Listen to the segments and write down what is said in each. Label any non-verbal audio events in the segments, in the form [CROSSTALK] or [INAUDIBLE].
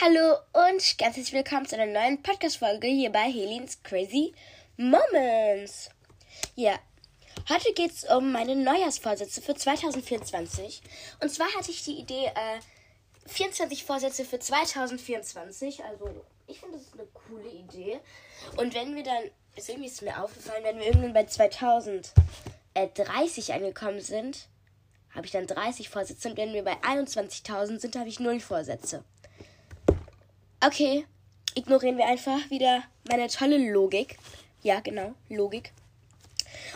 Hallo und ganz herzlich willkommen zu einer neuen Podcast-Folge hier bei Helens Crazy Moments. Ja, heute geht es um meine Neujahrsvorsätze für 2024. Und zwar hatte ich die Idee, äh, 24 Vorsätze für 2024. Also, ich finde, das ist eine coole Idee. Und wenn wir dann, ist irgendwie ist mir aufgefallen, wenn wir irgendwann bei 2030 angekommen sind, habe ich dann 30 Vorsätze. Und wenn wir bei 21.000 sind, habe ich 0 Vorsätze. Okay, ignorieren wir einfach wieder meine tolle Logik. Ja, genau, Logik.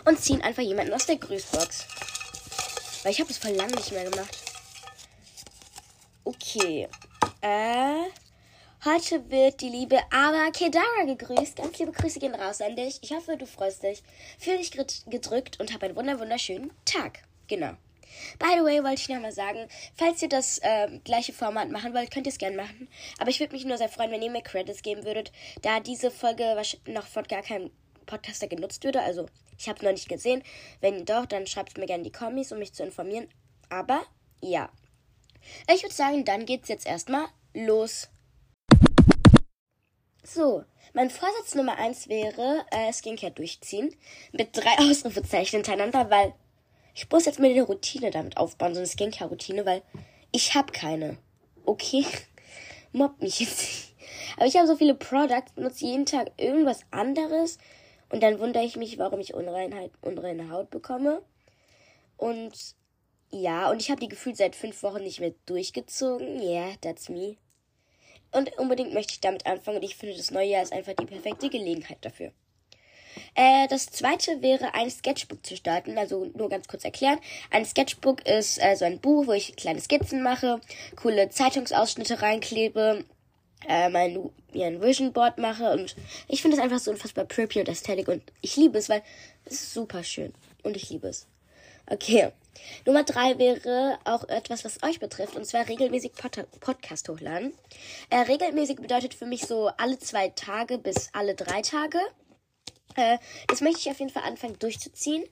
Und ziehen einfach jemanden aus der Grüßbox. Weil ich habe es voll lange nicht mehr gemacht. Okay. Äh. Heute wird die liebe Ava Kedara gegrüßt. Ganz liebe Grüße gehen raus an dich. Ich hoffe, du freust dich. Fühl dich gedrückt und hab einen wunderschönen Tag. Genau. By the way, wollte ich nochmal sagen, falls ihr das äh, gleiche Format machen wollt, könnt ihr es gerne machen. Aber ich würde mich nur sehr freuen, wenn ihr mir Credits geben würdet, da diese Folge noch von gar keinem Podcaster genutzt würde. Also, ich habe es noch nicht gesehen. Wenn doch, dann schreibt mir gerne die Kommis, um mich zu informieren. Aber, ja. Ich würde sagen, dann geht's jetzt erstmal los. So, mein Vorsatz Nummer 1 wäre, äh, Skincare durchziehen. Mit drei [LAUGHS] Ausrufezeichen hintereinander, weil ich muss jetzt mal eine Routine damit aufbauen, so eine Skincare-Routine, weil ich habe keine. Okay? [LAUGHS] Mobb mich jetzt nicht. Aber ich habe so viele Products, benutze jeden Tag irgendwas anderes und dann wundere ich mich, warum ich Unreinheit, unreine Haut bekomme. Und ja, und ich habe die gefühlt seit fünf Wochen nicht mehr durchgezogen. Yeah, that's me. Und unbedingt möchte ich damit anfangen und ich finde, das neue Jahr ist einfach die perfekte Gelegenheit dafür. Äh, das zweite wäre, ein Sketchbook zu starten. Also nur ganz kurz erklären. Ein Sketchbook ist äh, so ein Buch, wo ich kleine Skizzen mache, coole Zeitungsausschnitte reinklebe, äh, mein, mir ein Vision Board mache und ich finde es einfach so unfassbar preppy und ästhetisch und ich liebe es, weil es ist super schön und ich liebe es. Okay. Nummer drei wäre auch etwas, was euch betrifft, und zwar regelmäßig Pod Podcast hochladen. Äh, regelmäßig bedeutet für mich so alle zwei Tage bis alle drei Tage. Äh, das möchte ich auf jeden Fall anfangen durchzuziehen,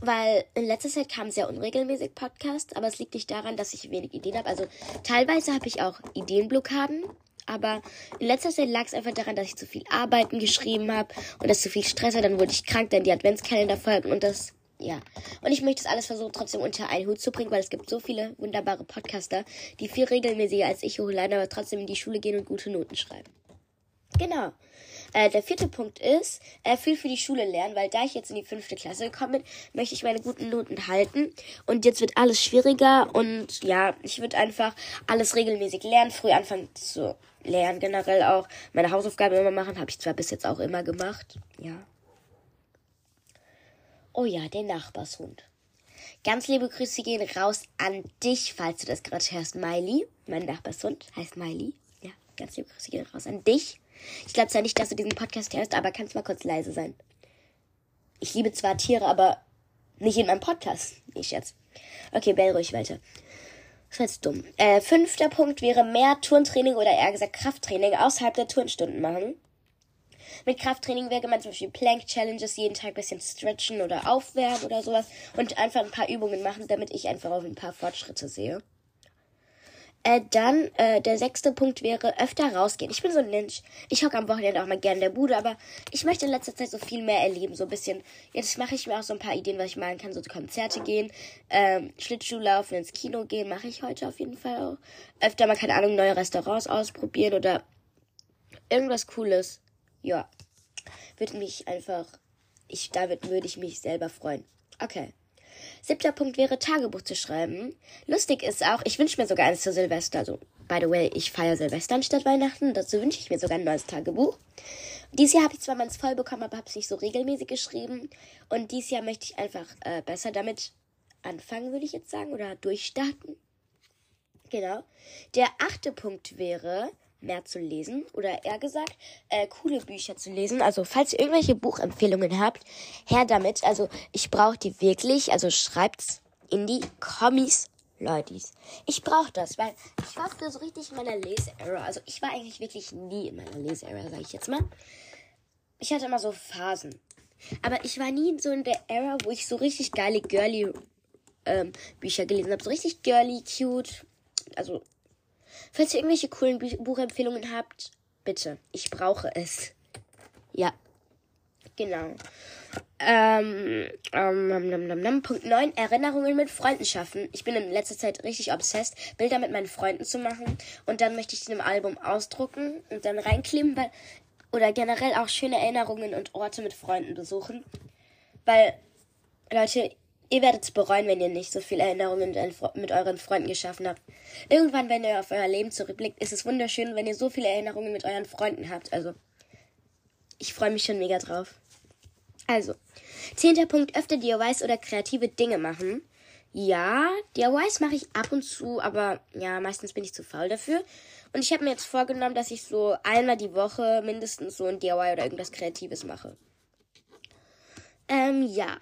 weil in letzter Zeit kam sehr unregelmäßig Podcast, aber es liegt nicht daran, dass ich wenig Ideen habe. Also teilweise habe ich auch Ideenblockaden, aber in letzter Zeit lag es einfach daran, dass ich zu viel Arbeiten geschrieben habe und das zu viel Stress war. Dann wurde ich krank, dann die Adventskalender folgen und das ja. Und ich möchte das alles versuchen, trotzdem unter einen Hut zu bringen, weil es gibt so viele wunderbare Podcaster, die viel regelmäßiger als ich hochladen, aber trotzdem in die Schule gehen und gute Noten schreiben. Genau. Äh, der vierte Punkt ist, äh, viel für die Schule lernen, weil da ich jetzt in die fünfte Klasse gekommen bin, möchte ich meine guten Noten halten. Und jetzt wird alles schwieriger und ja, ich würde einfach alles regelmäßig lernen, früh anfangen zu lernen, generell auch meine Hausaufgaben immer machen, habe ich zwar bis jetzt auch immer gemacht, ja. Oh ja, der Nachbarshund. Ganz liebe Grüße gehen raus an dich, falls du das gerade hörst, Miley. Mein Nachbarshund heißt Miley. Ja, ganz liebe Grüße gehen raus an dich. Ich glaube zwar nicht, dass du diesen Podcast hörst, aber kannst mal kurz leise sein. Ich liebe zwar Tiere, aber nicht in meinem Podcast. Ich jetzt. Okay, bell ruhig weiter. Das war jetzt dumm. Äh, fünfter Punkt wäre mehr Turntraining oder eher gesagt Krafttraining außerhalb der Turnstunden machen. Mit Krafttraining wäre gemeint zum Beispiel Plank Challenges, jeden Tag ein bisschen stretchen oder aufwärmen oder sowas und einfach ein paar Übungen machen, damit ich einfach auch ein paar Fortschritte sehe. Äh, dann, äh, der sechste Punkt wäre öfter rausgehen. Ich bin so ein Mensch. Ich hocke am Wochenende auch mal gerne in der Bude, aber ich möchte in letzter Zeit so viel mehr erleben. So ein bisschen. Jetzt mache ich mir auch so ein paar Ideen, was ich machen kann. So Konzerte gehen, ähm, Schlittschuh laufen, ins Kino gehen, mache ich heute auf jeden Fall auch. Öfter mal, keine Ahnung, neue Restaurants ausprobieren oder irgendwas Cooles. Ja. Würde mich einfach, ich, damit würde ich mich selber freuen. Okay. Siebter Punkt wäre, Tagebuch zu schreiben. Lustig ist auch, ich wünsche mir sogar eins zu Silvester. Also, by the way, ich feiere Silvester anstatt Weihnachten. Dazu wünsche ich mir sogar ein neues Tagebuch. Dieses Jahr habe ich zwar meins voll bekommen, aber habe es nicht so regelmäßig geschrieben. Und dieses Jahr möchte ich einfach äh, besser damit anfangen, würde ich jetzt sagen, oder durchstarten. Genau. Der achte Punkt wäre, mehr zu lesen oder eher gesagt äh, coole Bücher zu lesen. Also falls ihr irgendwelche Buchempfehlungen habt, her damit. Also ich brauche die wirklich. Also schreibt's in die Kommis, Leutis. Ich brauche das, weil ich war so richtig in meiner Leseera. Also ich war eigentlich wirklich nie in meiner Leseera, sage ich jetzt mal. Ich hatte immer so Phasen. Aber ich war nie so in der Era, wo ich so richtig geile girly ähm, Bücher gelesen habe. So richtig girly, cute. Also Falls ihr irgendwelche coolen Buchempfehlungen habt, bitte. Ich brauche es. Ja. Genau. Ähm, ähm, Punkt 9. Erinnerungen mit Freunden schaffen. Ich bin in letzter Zeit richtig obsessed, Bilder mit meinen Freunden zu machen. Und dann möchte ich die im Album ausdrucken und dann reinkleben, weil, oder generell auch schöne Erinnerungen und Orte mit Freunden besuchen. Weil, Leute, ihr werdet es bereuen, wenn ihr nicht so viele Erinnerungen mit euren Freunden geschaffen habt. Irgendwann, wenn ihr auf euer Leben zurückblickt, ist es wunderschön, wenn ihr so viele Erinnerungen mit euren Freunden habt. Also, ich freue mich schon mega drauf. Also, zehnter Punkt, öfter DIYs oder kreative Dinge machen. Ja, DIYs mache ich ab und zu, aber ja, meistens bin ich zu faul dafür. Und ich habe mir jetzt vorgenommen, dass ich so einmal die Woche mindestens so ein DIY oder irgendwas Kreatives mache. Ähm, ja.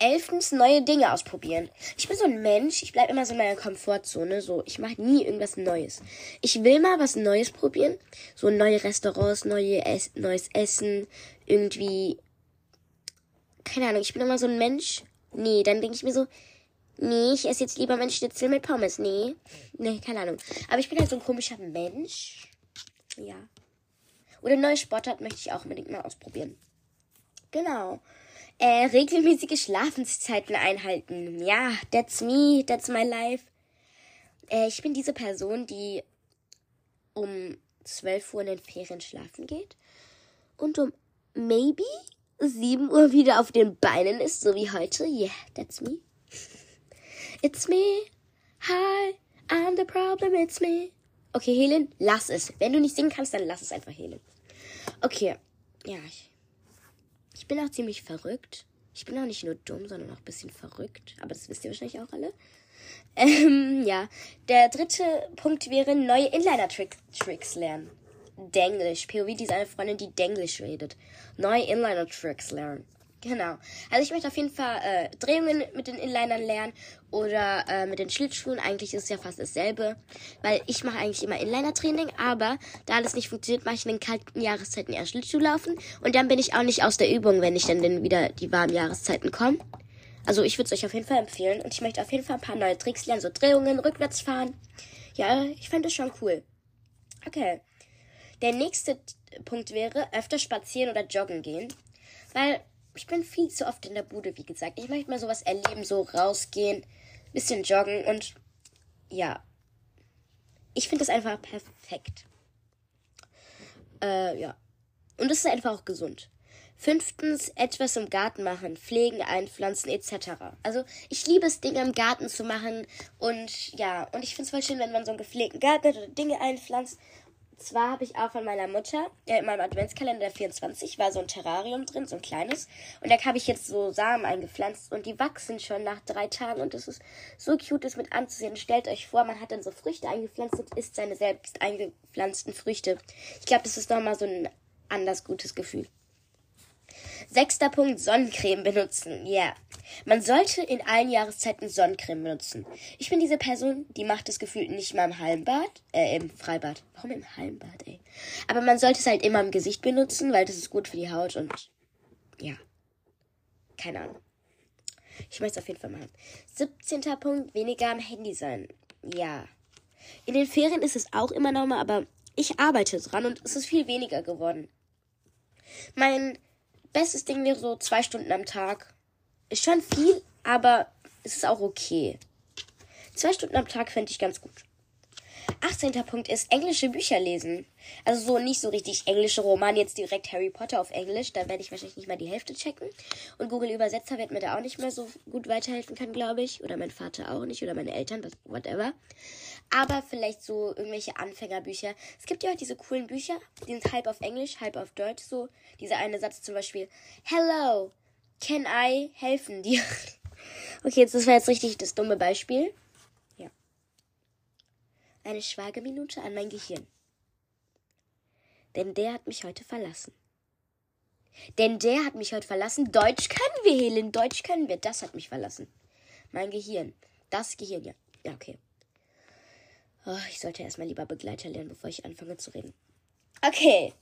Elftens, neue Dinge ausprobieren. Ich bin so ein Mensch, ich bleibe immer so in meiner Komfortzone. So, ich mache nie irgendwas Neues. Ich will mal was Neues probieren. So neue Restaurants, neue es neues Essen, irgendwie keine Ahnung, ich bin immer so ein Mensch. Nee, dann denke ich mir so, nee, ich esse jetzt lieber mein Schnitzel mit Pommes. Nee, nee, keine Ahnung. Aber ich bin halt so ein komischer Mensch. Ja. Oder neue Sportart möchte ich auch unbedingt mal ausprobieren. Genau. Äh, regelmäßige Schlafenszeiten einhalten. Ja, that's me, that's my life. Äh, ich bin diese Person, die um 12 Uhr in den Ferien schlafen geht und um maybe 7 Uhr wieder auf den Beinen ist, so wie heute. Yeah, that's me. It's me. Hi, I'm the problem, it's me. Okay, Helen, lass es. Wenn du nicht singen kannst, dann lass es einfach, Helen. Okay, ja, ich, ich bin auch ziemlich verrückt. Ich bin auch nicht nur dumm, sondern auch ein bisschen verrückt. Aber das wisst ihr wahrscheinlich auch alle. [LAUGHS] Ähm, ja. Der dritte Punkt wäre neue Inliner-Tricks lernen. Denglisch. POV, die ist eine Freundin, die Denglisch redet. Neue Inliner-Tricks lernen. Genau. Also ich möchte auf jeden Fall äh, Drehungen mit den Inlinern lernen oder äh, mit den Schlittschuhen. Eigentlich ist es ja fast dasselbe, weil ich mache eigentlich immer Inliner-Training, aber da alles nicht funktioniert, mache ich in den kalten Jahreszeiten eher Schlittschuh laufen und dann bin ich auch nicht aus der Übung, wenn ich dann, dann wieder die warmen Jahreszeiten komme. Also ich würde es euch auf jeden Fall empfehlen und ich möchte auf jeden Fall ein paar neue Tricks lernen, so Drehungen, rückwärts fahren. Ja, ich fände das schon cool. Okay. Der nächste Punkt wäre, öfter spazieren oder joggen gehen. Weil ich bin viel zu oft in der Bude, wie gesagt. Ich möchte mal sowas erleben, so rausgehen, bisschen joggen und ja. Ich finde das einfach perfekt. Äh, ja. Und es ist einfach auch gesund. Fünftens, etwas im Garten machen, pflegen, einpflanzen etc. Also ich liebe es, Dinge im Garten zu machen und ja, und ich finde es voll schön, wenn man so einen gepflegten Garten hat oder Dinge einpflanzt zwar habe ich auch von meiner Mutter, äh, in meinem Adventskalender der 24 war so ein Terrarium drin, so ein kleines. Und da habe ich jetzt so Samen eingepflanzt und die wachsen schon nach drei Tagen und es ist so cute, das mit anzusehen. Stellt euch vor, man hat dann so Früchte eingepflanzt und isst seine selbst eingepflanzten Früchte. Ich glaube, das ist nochmal so ein anders gutes Gefühl. Sechster Punkt, Sonnencreme benutzen. Ja. Yeah. Man sollte in allen Jahreszeiten Sonnencreme benutzen. Ich bin diese Person, die macht das Gefühl nicht mal im Hallenbad, äh, im Freibad. Warum im Hallenbad, ey? Aber man sollte es halt immer im Gesicht benutzen, weil das ist gut für die Haut und, ja. Keine Ahnung. Ich möchte es auf jeden Fall machen. 17. Punkt, weniger am Handy sein. Ja. In den Ferien ist es auch immer normal, aber ich arbeite dran und es ist viel weniger geworden. Mein bestes Ding wäre so zwei Stunden am Tag. Ist schon viel, aber es ist auch okay. Zwei Stunden am Tag fände ich ganz gut. 18. Punkt ist englische Bücher lesen. Also so nicht so richtig englische Roman, jetzt direkt Harry Potter auf Englisch. Da werde ich wahrscheinlich nicht mal die Hälfte checken. Und Google Übersetzer wird mir da auch nicht mehr so gut weiterhelfen können, glaube ich. Oder mein Vater auch nicht. Oder meine Eltern, whatever. Aber vielleicht so irgendwelche Anfängerbücher. Es gibt ja auch diese coolen Bücher, die sind halb auf Englisch, halb auf Deutsch. So dieser eine Satz zum Beispiel. Hello, can I helfen dir? [LAUGHS] okay, jetzt das war jetzt richtig das dumme Beispiel eine Schweigeminute an mein Gehirn. Denn der hat mich heute verlassen. Denn der hat mich heute verlassen. Deutsch können wir, Helen. Deutsch können wir. Das hat mich verlassen. Mein Gehirn. Das Gehirn, ja. Ja, okay. Oh, ich sollte erstmal lieber Begleiter lernen, bevor ich anfange zu reden. Okay.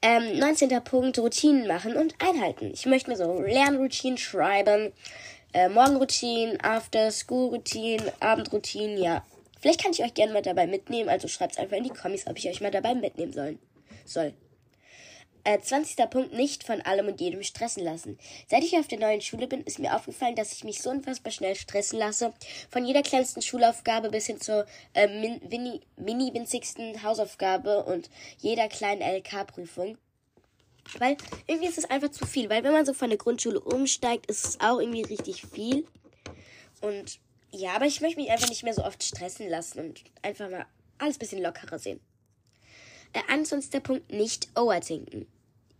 Ähm, 19. Punkt, Routinen machen und einhalten. Ich möchte mir so Lernroutinen schreiben. Äh, Morgenroutinen, After-School-Routinen, Abendroutinen, ja Vielleicht kann ich euch gerne mal dabei mitnehmen, also schreibt einfach in die Kommis, ob ich euch mal dabei mitnehmen sollen, soll. Äh, 20. Punkt, nicht von allem und jedem stressen lassen. Seit ich auf der neuen Schule bin, ist mir aufgefallen, dass ich mich so unfassbar schnell stressen lasse. Von jeder kleinsten Schulaufgabe bis hin zur äh, mini-winzigsten Hausaufgabe und jeder kleinen LK-Prüfung. Weil irgendwie ist es einfach zu viel. Weil wenn man so von der Grundschule umsteigt, ist es auch irgendwie richtig viel. Und ja, aber ich möchte mich einfach nicht mehr so oft stressen lassen und einfach mal alles bisschen lockerer sehen. Der 21. Punkt, nicht overthinken.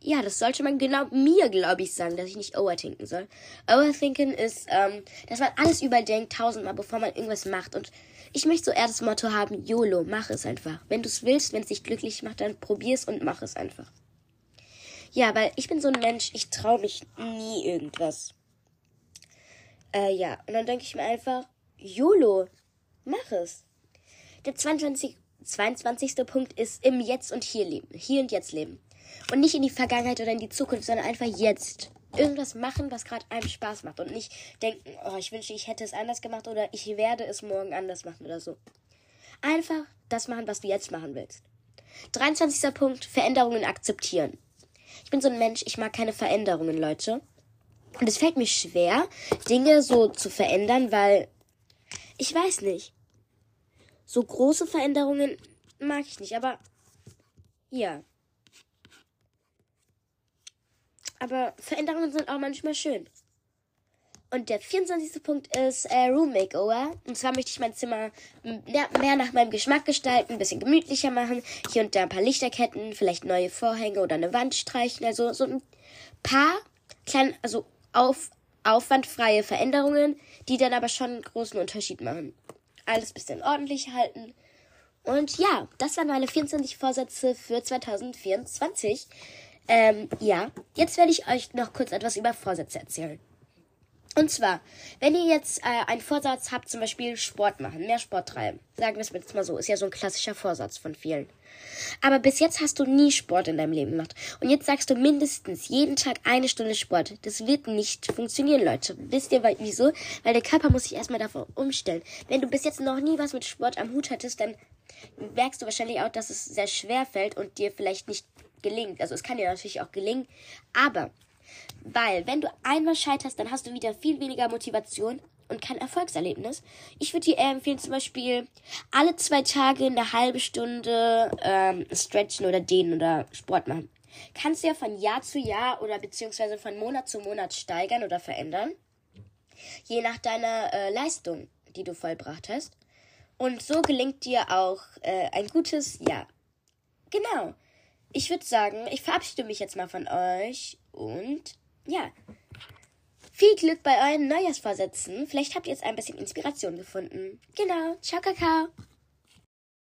Ja, das sollte man genau mir, glaube ich, sagen, dass ich nicht overthinken soll. Overthinken ist, ähm, dass man alles überdenkt, tausendmal, bevor man irgendwas macht. Und ich möchte so eher das Motto haben, YOLO, mach es einfach. Wenn du es willst, wenn es dich glücklich macht, dann probier's und mach es einfach. Ja, weil ich bin so ein Mensch, ich traue mich nie irgendwas. Äh, ja, und dann denke ich mir einfach, YOLO, mach es. Der 22, 22. Punkt ist im Jetzt und Hier leben. Hier und Jetzt leben. Und nicht in die Vergangenheit oder in die Zukunft, sondern einfach jetzt. Irgendwas machen, was gerade einem Spaß macht. Und nicht denken, oh, ich wünsche, ich hätte es anders gemacht oder ich werde es morgen anders machen oder so. Einfach das machen, was du jetzt machen willst. 23. Punkt, Veränderungen akzeptieren. Ich bin so ein Mensch, ich mag keine Veränderungen, Leute. Und es fällt mir schwer, Dinge so zu verändern, weil ich weiß nicht. So große Veränderungen mag ich nicht, aber ja. Aber Veränderungen sind auch manchmal schön. Und der 24. Punkt ist äh, Room Makeover. Und zwar möchte ich mein Zimmer mehr nach meinem Geschmack gestalten, ein bisschen gemütlicher machen. Hier und da ein paar Lichterketten, vielleicht neue Vorhänge oder eine Wand streichen. Also so ein paar kleine, also auf, aufwandfreie Veränderungen, die dann aber schon einen großen Unterschied machen. Alles bisschen ordentlich halten. Und ja, das waren meine 24 Vorsätze für 2024. Ähm, ja, jetzt werde ich euch noch kurz etwas über Vorsätze erzählen. Und zwar, wenn ihr jetzt äh, einen Vorsatz habt, zum Beispiel Sport machen, mehr Sport treiben, sagen wir es jetzt mal so, ist ja so ein klassischer Vorsatz von vielen. Aber bis jetzt hast du nie Sport in deinem Leben gemacht. Und jetzt sagst du mindestens jeden Tag eine Stunde Sport. Das wird nicht funktionieren, Leute. Wisst ihr wieso? Weil der Körper muss sich erstmal davon umstellen. Wenn du bis jetzt noch nie was mit Sport am Hut hattest, dann merkst du wahrscheinlich auch, dass es sehr schwer fällt und dir vielleicht nicht gelingt. Also es kann dir natürlich auch gelingen, aber weil wenn du einmal scheiterst, dann hast du wieder viel weniger Motivation und kein Erfolgserlebnis. Ich würde dir empfehlen, zum Beispiel alle zwei Tage eine halbe Stunde ähm, stretchen oder dehnen oder Sport machen. Kannst du ja von Jahr zu Jahr oder beziehungsweise von Monat zu Monat steigern oder verändern. Je nach deiner äh, Leistung, die du vollbracht hast. Und so gelingt dir auch äh, ein gutes Jahr. Genau ich würde sagen, ich verabschiede mich jetzt mal von euch und ja, viel Glück bei euren Neujahrsvorsätzen. Vielleicht habt ihr jetzt ein bisschen Inspiration gefunden. Genau. Ciao, Kakao.